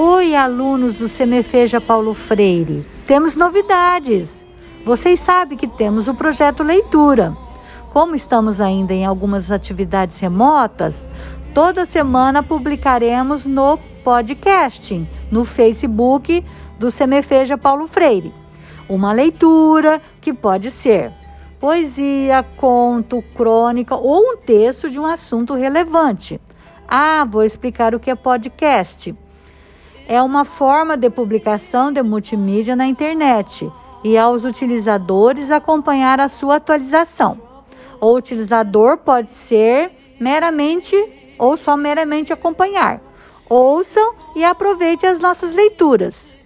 Oi, alunos do Semefeja Paulo Freire. Temos novidades. Vocês sabem que temos o projeto Leitura. Como estamos ainda em algumas atividades remotas, toda semana publicaremos no podcast, no Facebook do Semefeja Paulo Freire. Uma leitura que pode ser poesia, conto, crônica ou um texto de um assunto relevante. Ah, vou explicar o que é podcast. É uma forma de publicação de multimídia na internet e aos utilizadores acompanhar a sua atualização. O utilizador pode ser meramente ou só meramente acompanhar. Ouçam e aproveite as nossas leituras.